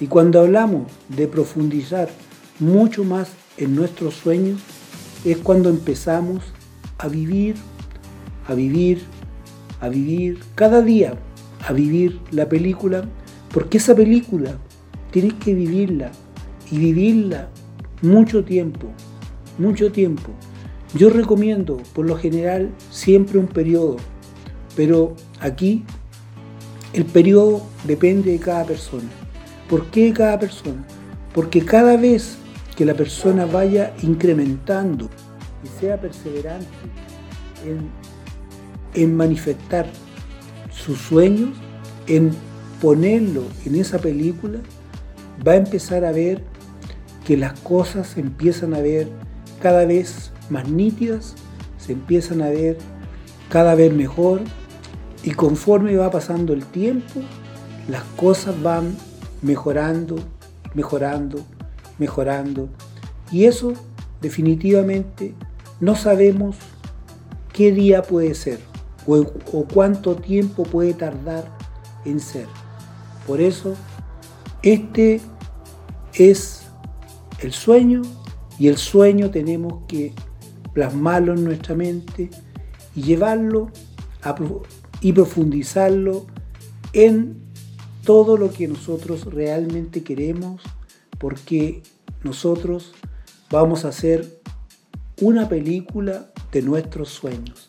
Y cuando hablamos de profundizar mucho más en nuestros sueños, es cuando empezamos a vivir, a vivir, a vivir cada día, a vivir la película, porque esa película tienes que vivirla y vivirla mucho tiempo, mucho tiempo. Yo recomiendo por lo general siempre un periodo, pero aquí el periodo depende de cada persona. ¿Por qué cada persona? Porque cada vez que la persona vaya incrementando y sea perseverante en, manifestar sus sueños, en ponerlo en esa película, va a empezar a ver que las cosas se empiezan a ver cada vez más nítidas, se empiezan a ver cada vez mejor y conforme va pasando el tiempo, las cosas van mejorando, mejorando, mejorando. Y eso definitivamente no sabemos qué día puede ser o, cuánto tiempo puede tardar en ser. Por eso, este es el sueño y el sueño tenemos que plasmarlo en nuestra mente y llevarlo y profundizarlo en todo lo que nosotros realmente queremos porque nosotros vamos a hacer una película de nuestros sueños.